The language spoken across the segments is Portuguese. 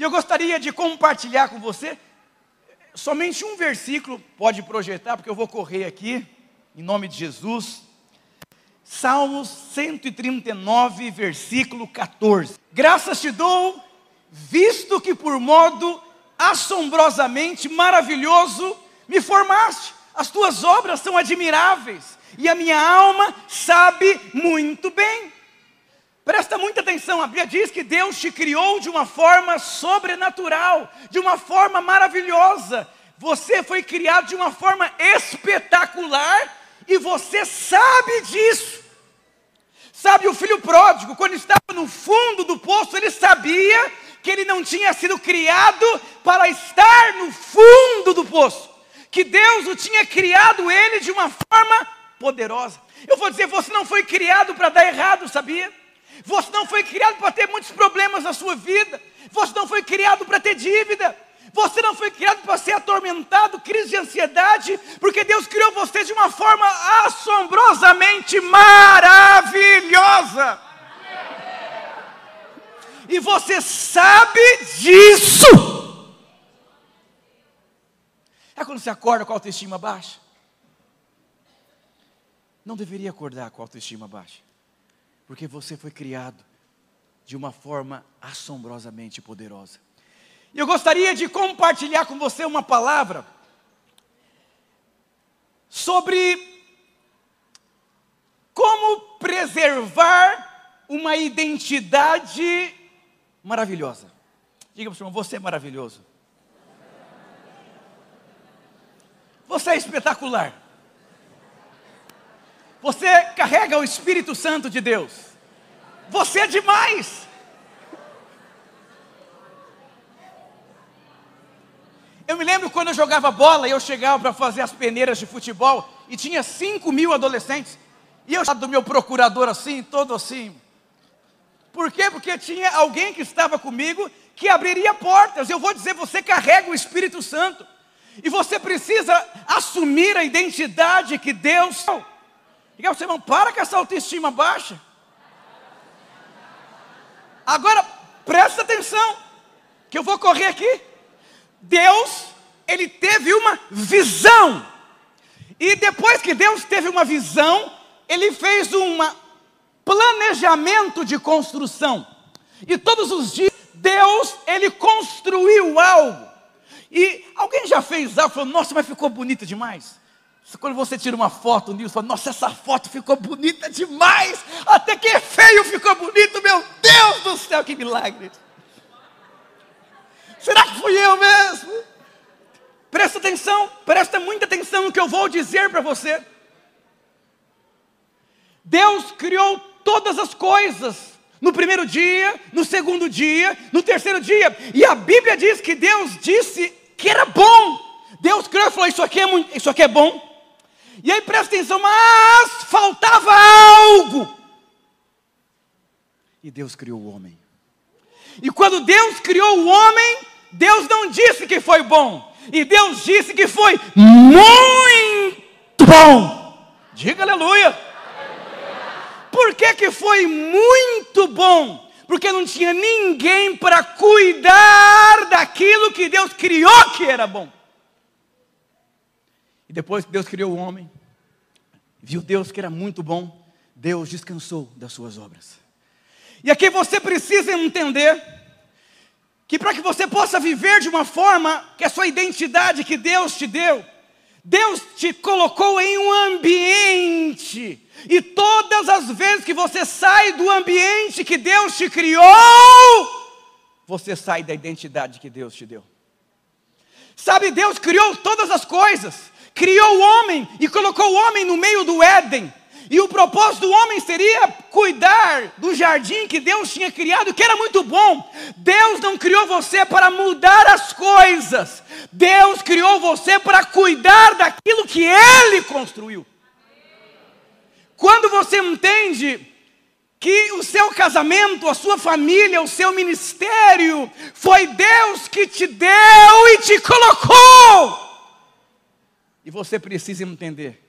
E eu gostaria de compartilhar com você somente um versículo, pode projetar, porque eu vou correr aqui, em nome de Jesus. Salmos 139, versículo 14. Graças te dou, visto que por modo assombrosamente maravilhoso me formaste. As tuas obras são admiráveis e a minha alma sabe muito bem. Presta muita atenção, a Bíblia diz que Deus te criou de uma forma sobrenatural, de uma forma maravilhosa. Você foi criado de uma forma espetacular e você sabe disso. Sabe, o filho pródigo, quando estava no fundo do poço, ele sabia que ele não tinha sido criado para estar no fundo do poço, que Deus o tinha criado ele de uma forma poderosa. Eu vou dizer, você não foi criado para dar errado, sabia? Você não foi criado para ter muitos problemas na sua vida. Você não foi criado para ter dívida. Você não foi criado para ser atormentado, crise de ansiedade, porque Deus criou você de uma forma assombrosamente maravilhosa. E você sabe disso. É quando você acorda com a autoestima baixa. Não deveria acordar com a autoestima baixa, porque você foi criado de uma forma assombrosamente poderosa. E eu gostaria de compartilhar com você uma palavra sobre como preservar uma identidade maravilhosa. Diga para o senhor, você é maravilhoso. Você é espetacular. Você carrega o Espírito Santo de Deus. Você é demais. Eu me lembro quando eu jogava bola e eu chegava para fazer as peneiras de futebol e tinha 5 mil adolescentes. E eu do meu procurador assim, todo assim. Por quê? Porque tinha alguém que estava comigo que abriria portas. Eu vou dizer, você carrega o Espírito Santo. E você precisa assumir a identidade que Deus. Diga você, irmão, para com essa autoestima baixa. Agora, presta atenção, que eu vou correr aqui. Deus, ele teve uma visão. E depois que Deus teve uma visão, ele fez um planejamento de construção. E todos os dias Deus, ele construiu algo. E alguém já fez algo falou: "Nossa, mas ficou bonito demais". Quando você tira uma foto, o Nilson fala, nossa, essa foto ficou bonita demais, até que é feio ficou bonito, meu Deus do céu, que milagre. Será que fui eu mesmo? Presta atenção, presta muita atenção no que eu vou dizer para você. Deus criou todas as coisas, no primeiro dia, no segundo dia, no terceiro dia, e a Bíblia diz que Deus disse que era bom. Deus criou e falou: Isso aqui é, muito, isso aqui é bom. E aí presta atenção, mas faltava algo. E Deus criou o homem. E quando Deus criou o homem, Deus não disse que foi bom, e Deus disse que foi muito bom. Diga aleluia. Por que, que foi muito bom? Porque não tinha ninguém para cuidar daquilo que Deus criou que era bom. E depois que Deus criou o homem, viu Deus que era muito bom, Deus descansou das suas obras. E aqui você precisa entender que para que você possa viver de uma forma que a sua identidade que Deus te deu, Deus te colocou em um ambiente, e todas as vezes que você sai do ambiente que Deus te criou, você sai da identidade que Deus te deu. Sabe, Deus criou todas as coisas, criou o homem e colocou o homem no meio do Éden, e o propósito do homem seria cuidar do jardim que Deus tinha criado, que era muito bom. Deus não criou você para mudar as coisas. Deus criou você para cuidar daquilo que Ele construiu. Quando você entende que o seu casamento, a sua família, o seu ministério, foi Deus que te deu e te colocou. E você precisa entender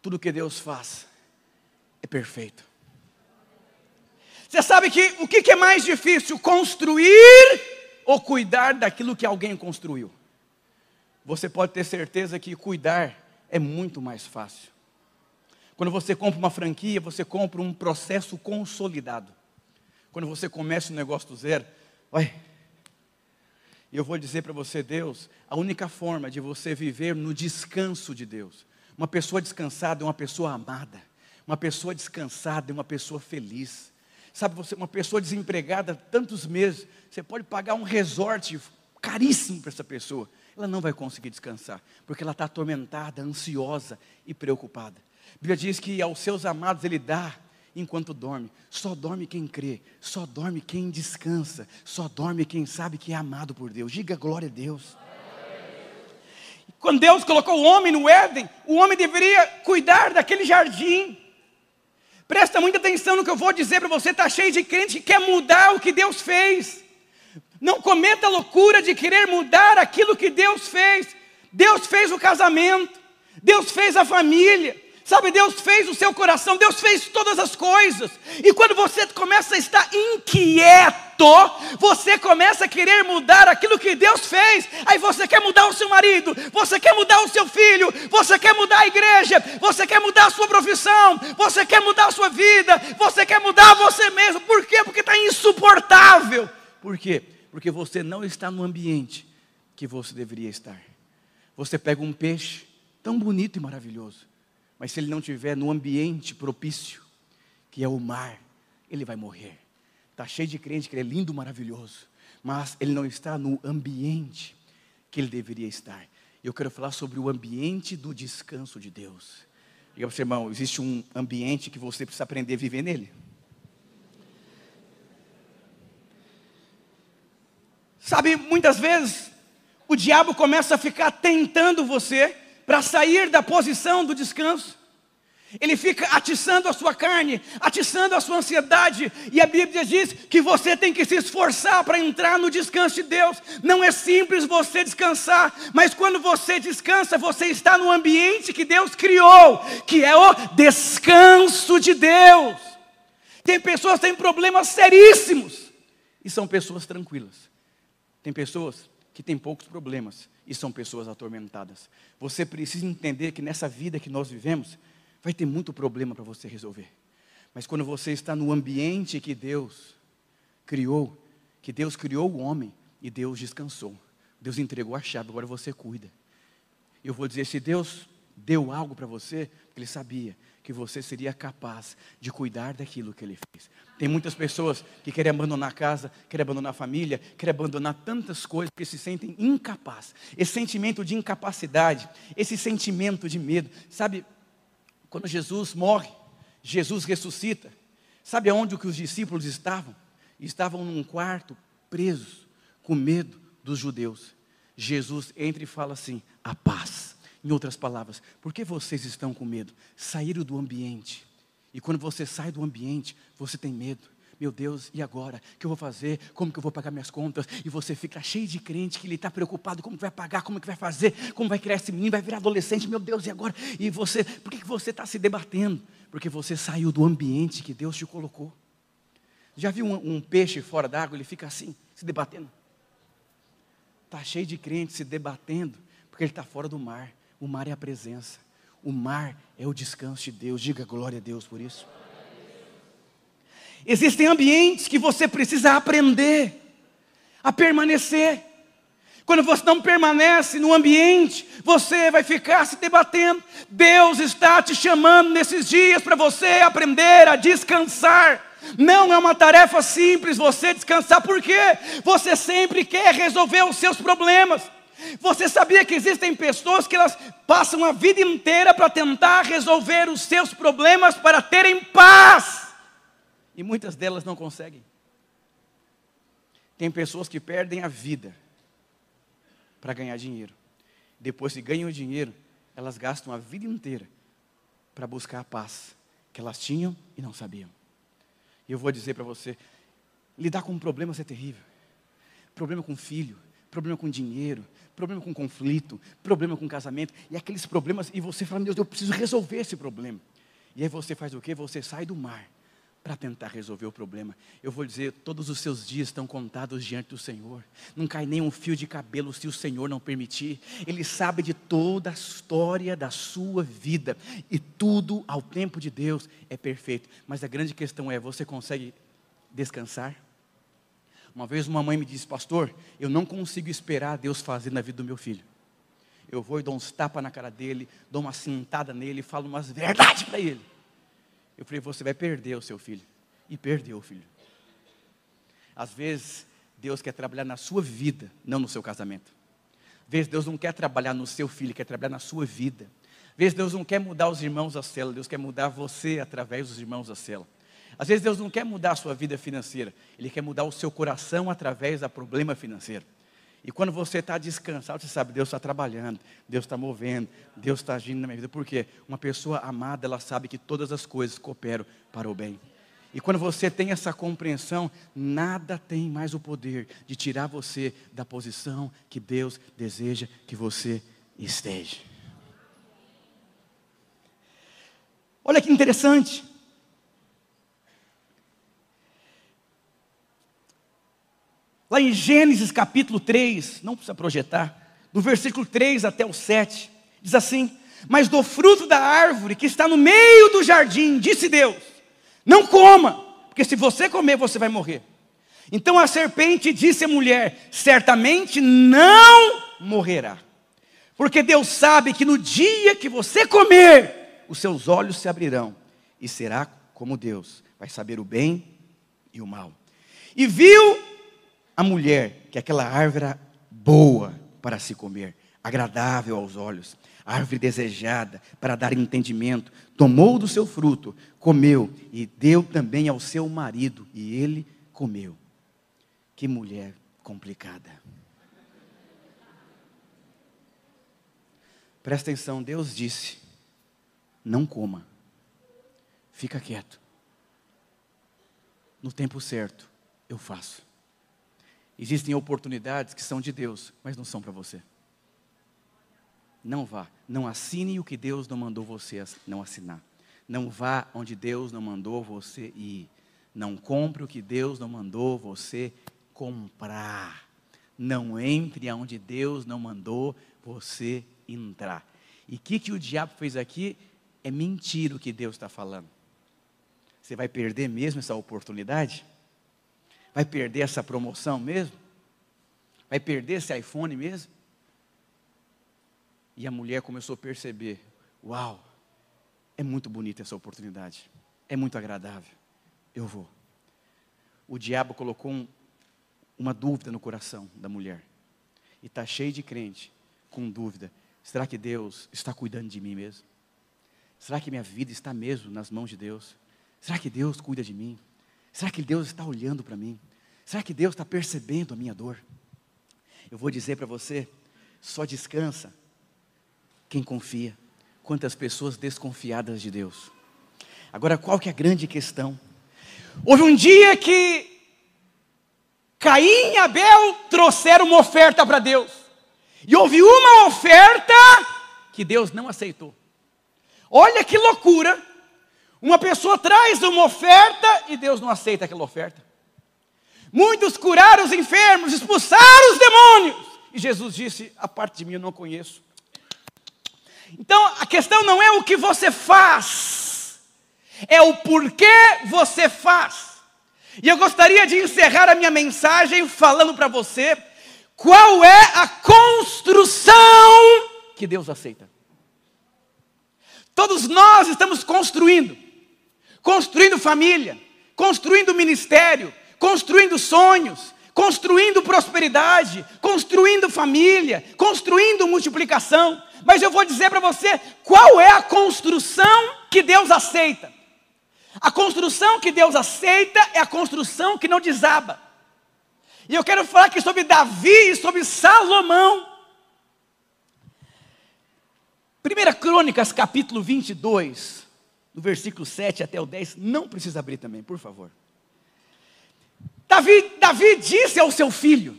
tudo que Deus faz é perfeito. Você sabe que o que é mais difícil? Construir ou cuidar daquilo que alguém construiu? Você pode ter certeza que cuidar é muito mais fácil. Quando você compra uma franquia, você compra um processo consolidado. Quando você começa um negócio do zero, vai. E eu vou dizer para você, Deus, a única forma de você viver no descanso de Deus. Uma pessoa descansada é uma pessoa amada. Uma pessoa descansada é uma pessoa feliz. Sabe, você, uma pessoa desempregada tantos meses, você pode pagar um resort caríssimo para essa pessoa. Ela não vai conseguir descansar, porque ela está atormentada, ansiosa e preocupada. A Bíblia diz que aos seus amados ele dá enquanto dorme. Só dorme quem crê, só dorme quem descansa, só dorme quem sabe que é amado por Deus. Diga glória a Deus. Quando Deus colocou o homem no Éden, o homem deveria cuidar daquele jardim. Presta muita atenção no que eu vou dizer para você, está cheio de crente que quer mudar o que Deus fez. Não cometa a loucura de querer mudar aquilo que Deus fez. Deus fez o casamento, Deus fez a família, Sabe, Deus fez o seu coração, Deus fez todas as coisas. E quando você começa a estar inquieto, você começa a querer mudar aquilo que Deus fez. Aí você quer mudar o seu marido, você quer mudar o seu filho, você quer mudar a igreja, você quer mudar a sua profissão, você quer mudar a sua vida, você quer mudar você mesmo. Por quê? Porque está insuportável. Por quê? Porque você não está no ambiente que você deveria estar. Você pega um peixe tão bonito e maravilhoso mas se ele não estiver no ambiente propício, que é o mar, ele vai morrer. Está cheio de crente que ele é lindo, maravilhoso, mas ele não está no ambiente que ele deveria estar. Eu quero falar sobre o ambiente do descanso de Deus. Diga para você, irmão, existe um ambiente que você precisa aprender a viver nele. Sabe, muitas vezes o diabo começa a ficar tentando você para sair da posição do descanso. Ele fica atiçando a sua carne, atiçando a sua ansiedade, e a Bíblia diz que você tem que se esforçar para entrar no descanso de Deus. Não é simples você descansar, mas quando você descansa, você está no ambiente que Deus criou, que é o descanso de Deus. Tem pessoas que têm problemas seríssimos e são pessoas tranquilas. Tem pessoas que têm poucos problemas e são pessoas atormentadas. Você precisa entender que nessa vida que nós vivemos, vai ter muito problema para você resolver. Mas quando você está no ambiente que Deus criou, que Deus criou o homem e Deus descansou. Deus entregou a chave, agora você cuida. Eu vou dizer, se Deus deu algo para você, Ele sabia que você seria capaz de cuidar daquilo que Ele fez. Tem muitas pessoas que querem abandonar a casa, querem abandonar a família, querem abandonar tantas coisas que se sentem incapazes. Esse sentimento de incapacidade, esse sentimento de medo, sabe? Quando Jesus morre, Jesus ressuscita. Sabe aonde que os discípulos estavam? Estavam num quarto, presos, com medo dos judeus. Jesus entra e fala assim: a paz. Em outras palavras, por que vocês estão com medo? Saíram do ambiente. E quando você sai do ambiente, você tem medo. Meu Deus, e agora? O que eu vou fazer? Como que eu vou pagar minhas contas? E você fica cheio de crente que ele está preocupado, como que vai pagar, como que vai fazer, como vai criar esse menino, vai virar adolescente, meu Deus, e agora? E você, por que, que você está se debatendo? Porque você saiu do ambiente que Deus te colocou. Já viu um, um peixe fora d'água, ele fica assim, se debatendo? Está cheio de crente se debatendo, porque ele está fora do mar. O mar é a presença. O mar é o descanso de Deus. Diga glória a Deus por isso. Existem ambientes que você precisa aprender a permanecer. Quando você não permanece no ambiente, você vai ficar se debatendo. Deus está te chamando nesses dias para você aprender a descansar. Não é uma tarefa simples você descansar, porque você sempre quer resolver os seus problemas. Você sabia que existem pessoas que elas passam a vida inteira para tentar resolver os seus problemas para terem paz? E muitas delas não conseguem. Tem pessoas que perdem a vida para ganhar dinheiro. Depois que ganham o dinheiro, elas gastam a vida inteira para buscar a paz que elas tinham e não sabiam. E eu vou dizer para você: lidar com problemas é terrível. Problema com filho, problema com dinheiro, problema com conflito, problema com casamento, e aqueles problemas, e você fala, meu Deus, eu preciso resolver esse problema. E aí você faz o que? Você sai do mar para tentar resolver o problema. Eu vou dizer, todos os seus dias estão contados diante do Senhor. Não cai nem um fio de cabelo se o Senhor não permitir. Ele sabe de toda a história da sua vida e tudo ao tempo de Deus é perfeito. Mas a grande questão é, você consegue descansar? Uma vez uma mãe me disse, pastor, eu não consigo esperar Deus fazer na vida do meu filho. Eu vou e dou uns tapas na cara dele, dou uma cintada nele falo umas verdades para ele. Eu falei, você vai perder o seu filho. E perdeu o filho. Às vezes, Deus quer trabalhar na sua vida, não no seu casamento. Às vezes, Deus não quer trabalhar no seu filho, quer trabalhar na sua vida. Às vezes, Deus não quer mudar os irmãos da cela, Deus quer mudar você através dos irmãos da cela. Às vezes, Deus não quer mudar a sua vida financeira, Ele quer mudar o seu coração através do problema financeiro. E quando você está descansado, você sabe, Deus está trabalhando, Deus está movendo, Deus está agindo na minha vida. Por quê? Uma pessoa amada, ela sabe que todas as coisas cooperam para o bem. E quando você tem essa compreensão, nada tem mais o poder de tirar você da posição que Deus deseja que você esteja. Olha que interessante. Lá em Gênesis capítulo 3, não precisa projetar, do versículo 3 até o 7, diz assim: Mas do fruto da árvore que está no meio do jardim, disse Deus: Não coma, porque se você comer, você vai morrer. Então a serpente disse à mulher: Certamente não morrerá, porque Deus sabe que no dia que você comer, os seus olhos se abrirão e será como Deus, vai saber o bem e o mal. E viu a mulher que aquela árvore era boa para se comer, agradável aos olhos, árvore desejada para dar entendimento, tomou do seu fruto, comeu e deu também ao seu marido, e ele comeu. Que mulher complicada. Presta atenção, Deus disse: não coma, fica quieto. No tempo certo, eu faço. Existem oportunidades que são de Deus, mas não são para você. Não vá, não assine o que Deus não mandou você não assinar. Não vá onde Deus não mandou você ir. Não compre o que Deus não mandou você comprar. Não entre aonde Deus não mandou você entrar. E o que, que o diabo fez aqui? É mentira o que Deus está falando. Você vai perder mesmo essa oportunidade? Vai perder essa promoção mesmo? Vai perder esse iPhone mesmo? E a mulher começou a perceber: uau, é muito bonita essa oportunidade, é muito agradável, eu vou. O diabo colocou um, uma dúvida no coração da mulher, e está cheio de crente com dúvida: será que Deus está cuidando de mim mesmo? Será que minha vida está mesmo nas mãos de Deus? Será que Deus cuida de mim? Será que Deus está olhando para mim? Será que Deus está percebendo a minha dor? Eu vou dizer para você: só descansa quem confia. Quantas pessoas desconfiadas de Deus. Agora, qual que é a grande questão? Houve um dia que Caim e Abel trouxeram uma oferta para Deus. E houve uma oferta que Deus não aceitou. Olha que loucura uma pessoa traz uma oferta e Deus não aceita aquela oferta. Muitos curaram os enfermos, expulsaram os demônios. E Jesus disse: A parte de mim eu não conheço. Então a questão não é o que você faz, é o porquê você faz. E eu gostaria de encerrar a minha mensagem falando para você qual é a construção que Deus aceita. Todos nós estamos construindo construindo família, construindo ministério, construindo sonhos, construindo prosperidade, construindo família, construindo multiplicação. Mas eu vou dizer para você qual é a construção que Deus aceita. A construção que Deus aceita é a construção que não desaba. E eu quero falar aqui sobre Davi e sobre Salomão. 1 Crônicas, capítulo 22 do versículo 7 até o 10, não precisa abrir também, por favor. Davi, Davi disse ao seu filho: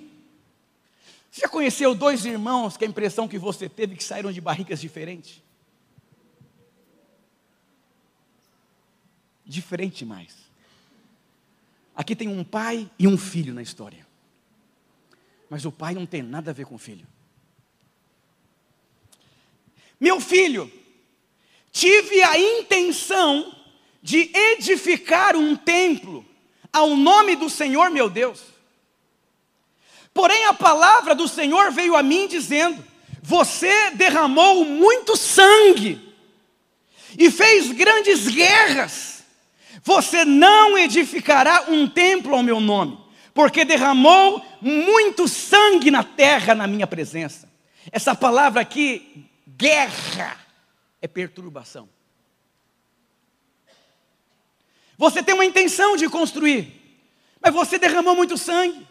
Você já conheceu dois irmãos que a impressão que você teve que saíram de barrigas diferentes? Diferente mais. Aqui tem um pai e um filho na história. Mas o pai não tem nada a ver com o filho. Meu filho, tive a intenção de edificar um templo ao nome do Senhor meu Deus. Porém, a palavra do Senhor veio a mim dizendo: Você derramou muito sangue e fez grandes guerras. Você não edificará um templo ao meu nome, porque derramou muito sangue na terra na minha presença. Essa palavra aqui, guerra, é perturbação. Você tem uma intenção de construir, mas você derramou muito sangue.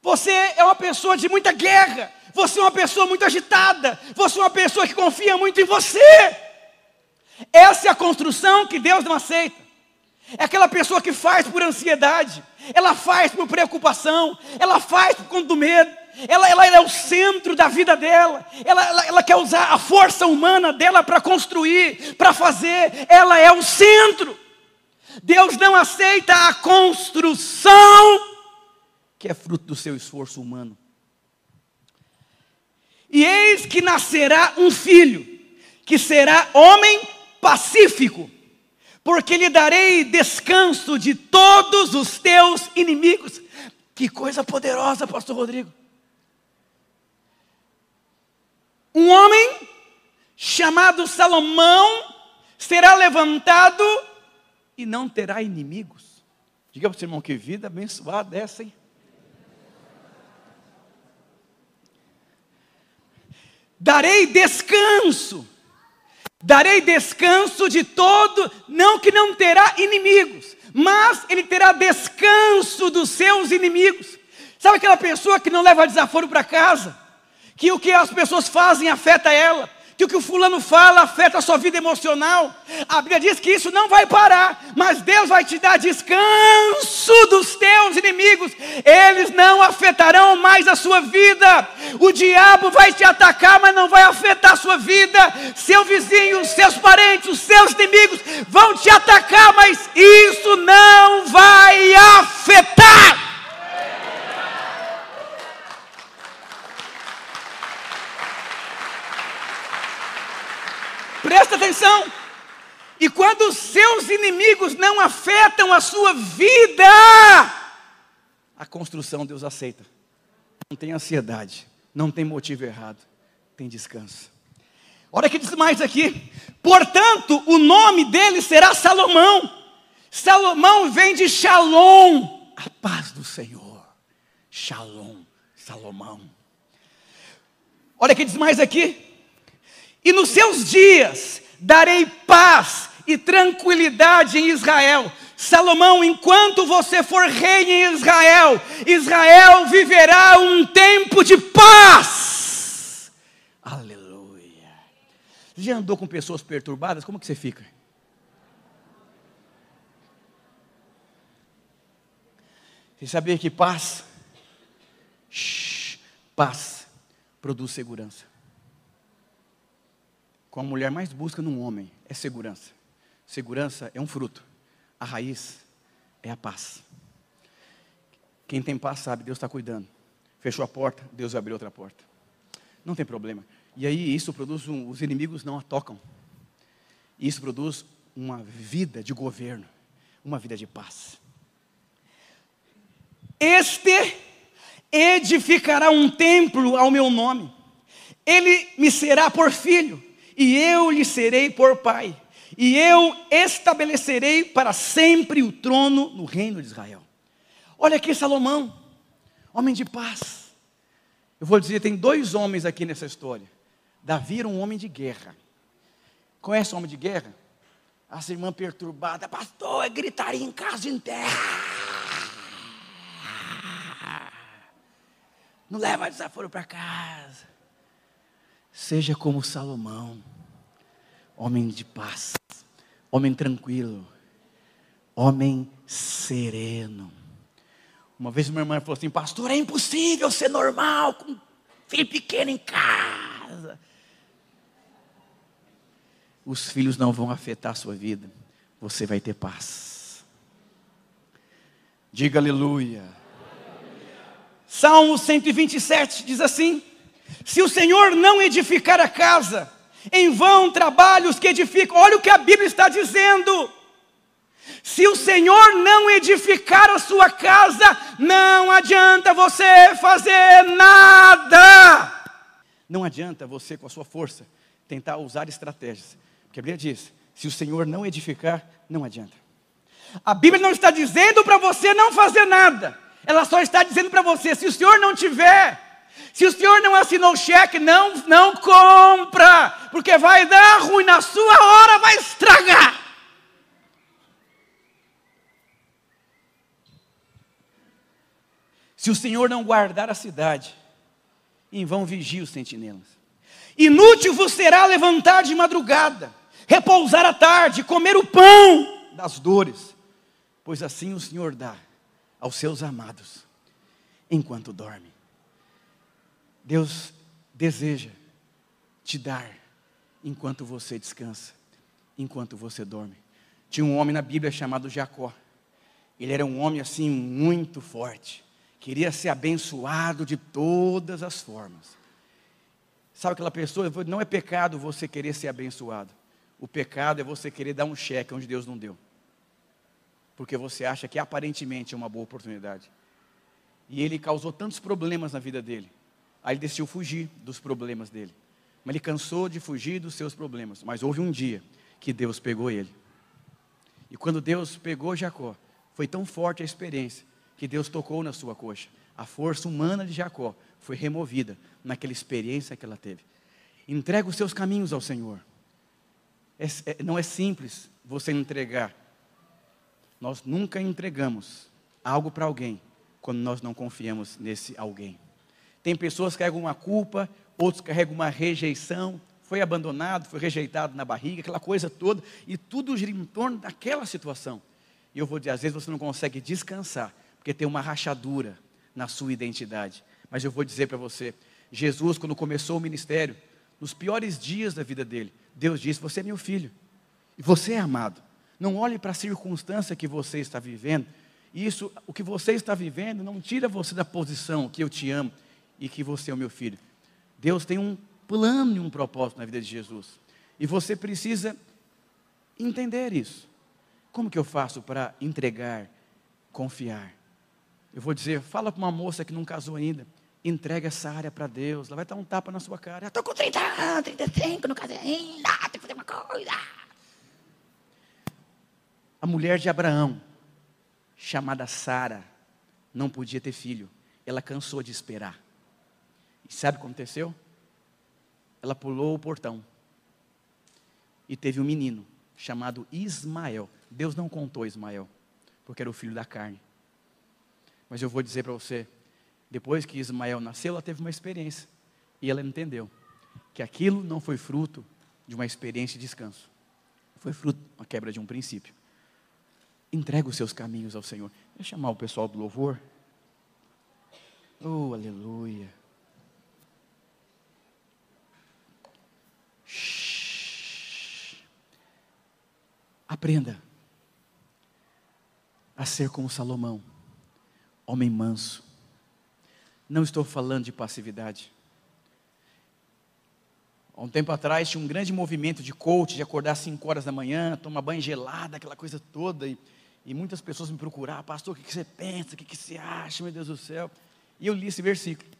Você é uma pessoa de muita guerra. Você é uma pessoa muito agitada. Você é uma pessoa que confia muito em você. Essa é a construção que Deus não aceita. É aquela pessoa que faz por ansiedade, ela faz por preocupação, ela faz por conta do medo, ela, ela, ela, é o centro da vida dela, ela, ela, ela quer usar a força humana dela para construir, para fazer, ela é o centro. Deus não aceita a construção que é fruto do seu esforço humano. E eis que nascerá um filho, que será homem pacífico, porque lhe darei descanso de todos os teus inimigos. Que coisa poderosa, Pastor Rodrigo. Um homem chamado Salomão será levantado e não terá inimigos. Diga para o seu irmão que vida abençoada essa, hein? Darei descanso, darei descanso de todo, não que não terá inimigos, mas ele terá descanso dos seus inimigos. Sabe aquela pessoa que não leva desaforo para casa? Que o que as pessoas fazem afeta ela? que o que o fulano fala afeta a sua vida emocional. A Bíblia diz que isso não vai parar, mas Deus vai te dar descanso dos teus inimigos, eles não afetarão mais a sua vida. O diabo vai te atacar, mas não vai afetar a sua vida. Seu vizinho, seus parentes, os seus inimigos vão te atacar, mas isso não vai afetar. Presta atenção. E quando os seus inimigos não afetam a sua vida, a construção Deus aceita. Não tem ansiedade, não tem motivo errado, tem descanso. Olha que diz mais aqui. Portanto, o nome dele será Salomão. Salomão vem de Shalom, a paz do Senhor. Shalom, Salomão. Olha que diz mais aqui e nos seus dias darei paz e tranquilidade em Israel. Salomão, enquanto você for rei em Israel, Israel viverá um tempo de paz. Aleluia. Já andou com pessoas perturbadas? Como que você fica? Você sabia que paz, paz produz segurança com a mulher mais busca num homem é segurança. Segurança é um fruto. A raiz é a paz. Quem tem paz sabe, Deus está cuidando. Fechou a porta, Deus vai abrir outra porta. Não tem problema. E aí isso produz um, os inimigos não a tocam. Isso produz uma vida de governo, uma vida de paz. Este edificará um templo ao meu nome. Ele me será por filho e eu lhe serei por pai, e eu estabelecerei para sempre o trono no reino de Israel. Olha aqui Salomão, homem de paz. Eu vou dizer, tem dois homens aqui nessa história. Davi era um homem de guerra. Conhece o homem de guerra? As irmãs perturbadas, pastor, é gritaria em casa inteira. Não leva desaforo para casa. Seja como Salomão, homem de paz, homem tranquilo, homem sereno. Uma vez uma irmã falou assim: Pastor, é impossível ser normal com um filho pequeno em casa. Os filhos não vão afetar a sua vida, você vai ter paz. Diga aleluia. Salmo 127 diz assim: Se o Senhor não edificar a casa, em vão trabalhos que edificam. Olha o que a Bíblia está dizendo. Se o Senhor não edificar a sua casa, não adianta você fazer nada. Não adianta você, com a sua força, tentar usar estratégias. Porque a Bíblia diz: se o Senhor não edificar, não adianta. A Bíblia não está dizendo para você não fazer nada. Ela só está dizendo para você: se o Senhor não tiver, se o senhor não assinou o cheque, não, não compra, porque vai dar ruim na sua hora, vai estragar. Se o Senhor não guardar a cidade, em vão vigia os sentinelas. Inútil vos será levantar de madrugada, repousar à tarde, comer o pão das dores, pois assim o Senhor dá aos seus amados enquanto dorme. Deus deseja te dar enquanto você descansa, enquanto você dorme. Tinha um homem na Bíblia chamado Jacó. Ele era um homem assim muito forte. Queria ser abençoado de todas as formas. Sabe aquela pessoa? Não é pecado você querer ser abençoado. O pecado é você querer dar um cheque onde Deus não deu. Porque você acha que aparentemente é uma boa oportunidade. E ele causou tantos problemas na vida dele. Aí ele decidiu fugir dos problemas dele. Mas ele cansou de fugir dos seus problemas. Mas houve um dia que Deus pegou ele. E quando Deus pegou Jacó, foi tão forte a experiência que Deus tocou na sua coxa. A força humana de Jacó foi removida naquela experiência que ela teve. Entrega os seus caminhos ao Senhor. É, é, não é simples você entregar. Nós nunca entregamos algo para alguém quando nós não confiamos nesse alguém. Tem pessoas que carregam uma culpa, outros carregam uma rejeição, foi abandonado, foi rejeitado na barriga, aquela coisa toda, e tudo gira em torno daquela situação. E eu vou dizer, às vezes você não consegue descansar, porque tem uma rachadura na sua identidade. Mas eu vou dizer para você, Jesus, quando começou o ministério, nos piores dias da vida dele, Deus disse: Você é meu filho, e você é amado. Não olhe para a circunstância que você está vivendo. Isso, o que você está vivendo, não tira você da posição que eu te amo e que você é o meu filho. Deus tem um plano e um propósito na vida de Jesus. E você precisa entender isso. Como que eu faço para entregar, confiar? Eu vou dizer, fala para uma moça que não casou ainda, entrega essa área para Deus, ela vai dar um tapa na sua cara. Estou com 30 anos, 35, não casei ainda, tem que fazer uma coisa. A mulher de Abraão, chamada Sara, não podia ter filho. Ela cansou de esperar. E sabe o que aconteceu? Ela pulou o portão e teve um menino chamado Ismael. Deus não contou Ismael, porque era o filho da carne. Mas eu vou dizer para você, depois que Ismael nasceu, ela teve uma experiência e ela entendeu que aquilo não foi fruto de uma experiência de descanso, foi fruto de uma quebra de um princípio. Entrega os seus caminhos ao Senhor. Deixa eu chamar o pessoal do louvor. Oh, aleluia. Aprenda a ser como Salomão, homem manso. Não estou falando de passividade. Há um tempo atrás tinha um grande movimento de coach, de acordar às 5 horas da manhã, tomar banho gelado, aquela coisa toda. E, e muitas pessoas me procuraram, pastor, o que, você pensa, o que, você acha, meu Deus do céu. E eu li esse versículo.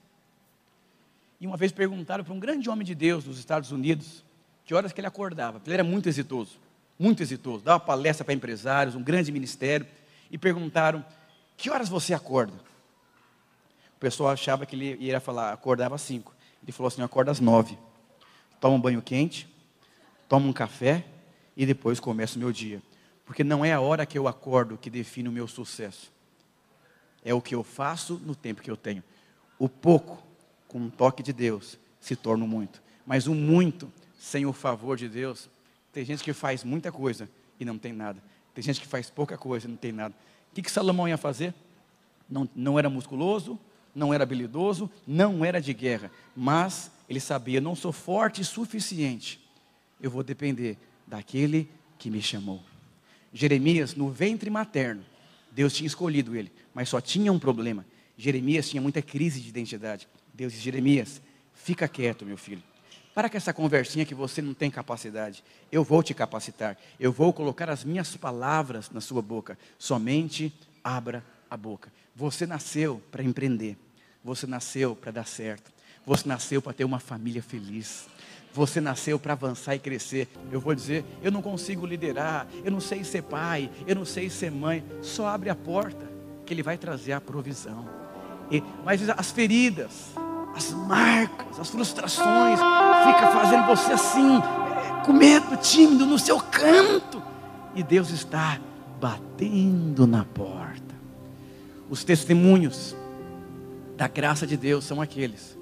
E uma vez perguntaram para um grande homem de Deus dos Estados Unidos, que horas que ele acordava. Ele era muito exitoso muito exitoso, dava palestra para empresários, um grande ministério, e perguntaram: que horas você acorda? O pessoal achava que ele ia falar, acordava às cinco. Ele falou assim: acorda às nove. Toma um banho quente, toma um café e depois começa o meu dia. Porque não é a hora que eu acordo que define o meu sucesso. É o que eu faço no tempo que eu tenho. O pouco, com um toque de Deus, se torna muito. Mas o muito, sem o favor de Deus, tem gente que faz muita coisa e não tem nada. Tem gente que faz pouca coisa e não tem nada. O que, que Salomão ia fazer? Não, não era musculoso, não era habilidoso, não era de guerra, mas ele sabia: não sou forte o suficiente, eu vou depender daquele que me chamou. Jeremias, no ventre materno, Deus tinha escolhido ele, mas só tinha um problema. Jeremias tinha muita crise de identidade. Deus disse: Jeremias, fica quieto, meu filho. Para com essa conversinha que você não tem capacidade. Eu vou te capacitar. Eu vou colocar as minhas palavras na sua boca. Somente abra a boca. Você nasceu para empreender. Você nasceu para dar certo. Você nasceu para ter uma família feliz. Você nasceu para avançar e crescer. Eu vou dizer, eu não consigo liderar, eu não sei ser pai, eu não sei ser mãe. Só abre a porta que ele vai trazer a provisão. E, mas as feridas, as marcas, as frustrações, fica fazendo você assim, com medo, tímido, no seu canto. E Deus está batendo na porta. Os testemunhos da graça de Deus são aqueles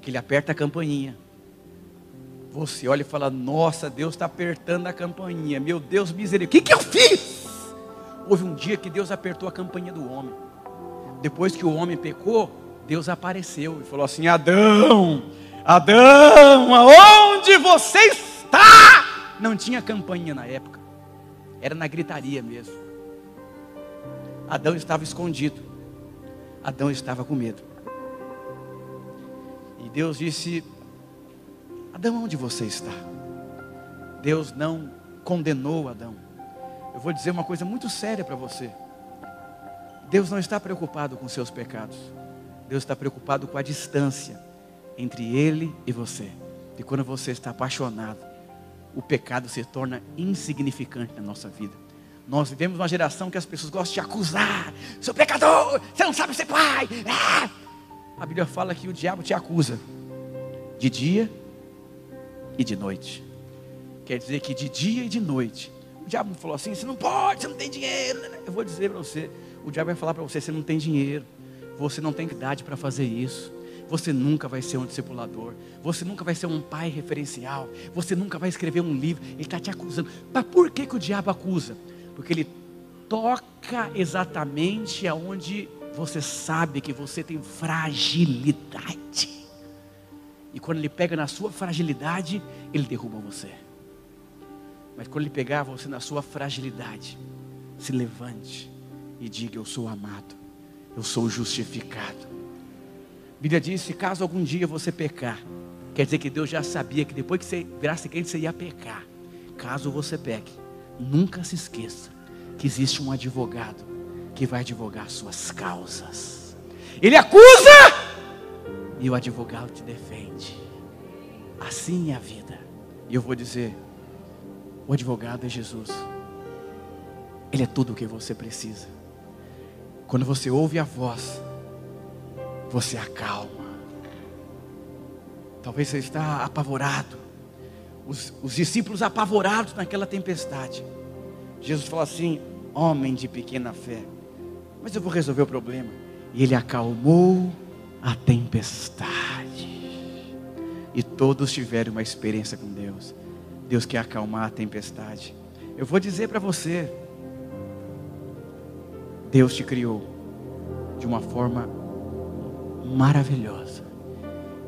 que ele aperta a campainha você olha e fala: Nossa, Deus está apertando a campainha. Meu Deus, misericórdia. O que, que eu fiz? Houve um dia que Deus apertou a campainha do homem. Depois que o homem pecou, Deus apareceu e falou assim: Adão, Adão, aonde você está? Não tinha campainha na época, era na gritaria mesmo. Adão estava escondido, Adão estava com medo. E Deus disse: Adão, onde você está? Deus não condenou Adão. Eu vou dizer uma coisa muito séria para você. Deus não está preocupado com seus pecados. Deus está preocupado com a distância entre Ele e você. E quando você está apaixonado, o pecado se torna insignificante na nossa vida. Nós vivemos uma geração que as pessoas gostam de acusar. Seu pecador, você não sabe ser pai. Ah! A Bíblia fala que o diabo te acusa de dia e de noite. Quer dizer que de dia e de noite. O diabo falou assim: você não pode, você não tem dinheiro. Eu vou dizer para você: o diabo vai falar para você: você não tem dinheiro, você não tem idade para fazer isso. Você nunca vai ser um discipulador. Você nunca vai ser um pai referencial. Você nunca vai escrever um livro. Ele está te acusando. Mas por que, que o diabo acusa? Porque ele toca exatamente aonde você sabe que você tem fragilidade. E quando ele pega na sua fragilidade, ele derruba você. Mas quando ele pegar você na sua fragilidade, se levante e diga: Eu sou amado, eu sou justificado. A Bíblia diz: se caso algum dia você pecar, quer dizer que Deus já sabia que depois que você virasse crente, você ia pecar. Caso você peque, nunca se esqueça que existe um advogado que vai advogar suas causas. Ele acusa, e o advogado te defende. Assim é a vida. E eu vou dizer: o advogado é Jesus. Ele é tudo o que você precisa. Quando você ouve a voz, você acalma. Talvez você está apavorado. Os, os discípulos apavorados naquela tempestade. Jesus fala assim: homem de pequena fé. Mas eu vou resolver o problema. E ele acalmou a tempestade. E todos tiveram uma experiência com Deus. Deus quer acalmar a tempestade. Eu vou dizer para você: Deus te criou de uma forma maravilhosa.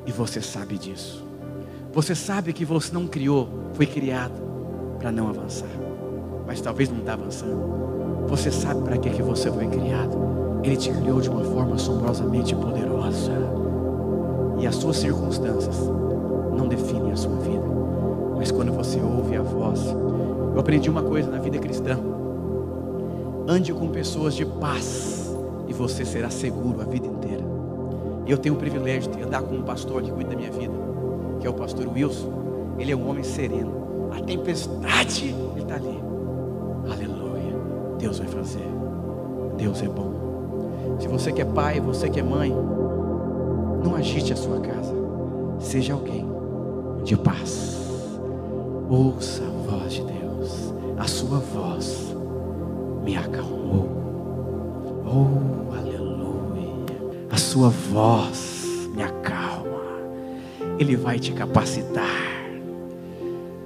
E você sabe disso. Você sabe que você não criou, foi criado para não avançar. Mas talvez não está avançando. Você sabe para que, que você foi criado. Ele te criou de uma forma assombrosamente poderosa. E as suas circunstâncias não definem a sua vida. Mas quando você ouve a voz, eu aprendi uma coisa na vida cristã. Ande com pessoas de paz e você será seguro a vida inteira. E eu tenho o privilégio de andar com um pastor que cuida da minha vida, que é o pastor Wilson. Ele é um homem sereno. A tempestade, ele está ali. Aleluia. Deus vai fazer. Deus é bom. Se você que é pai, você que é mãe, não agite a sua casa. Seja alguém de paz. Ouça a voz de Deus. A sua voz me acalmou. Oh, aleluia. A sua voz me acalma. Ele vai te capacitar.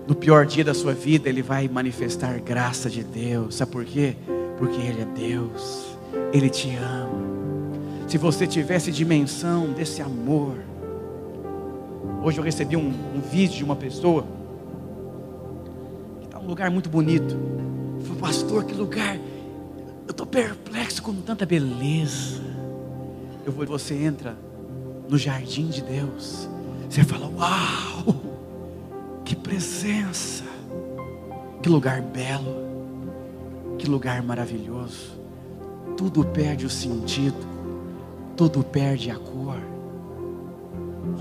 No pior dia da sua vida, Ele vai manifestar graça de Deus. Sabe por quê? Porque Ele é Deus. Ele te ama. Se você tivesse dimensão desse amor. Hoje eu recebi um, um vídeo de uma pessoa que está num lugar muito bonito. Falei, pastor, que lugar. Estou perplexo com tanta beleza. Eu vou, você entra no jardim de Deus. Você fala: Uau! Que presença! Que lugar belo! Que lugar maravilhoso! Tudo perde o sentido, tudo perde a cor.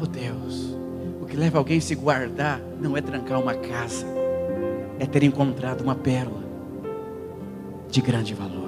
Oh Deus, o que leva alguém a se guardar não é trancar uma casa, é ter encontrado uma pérola de grande valor.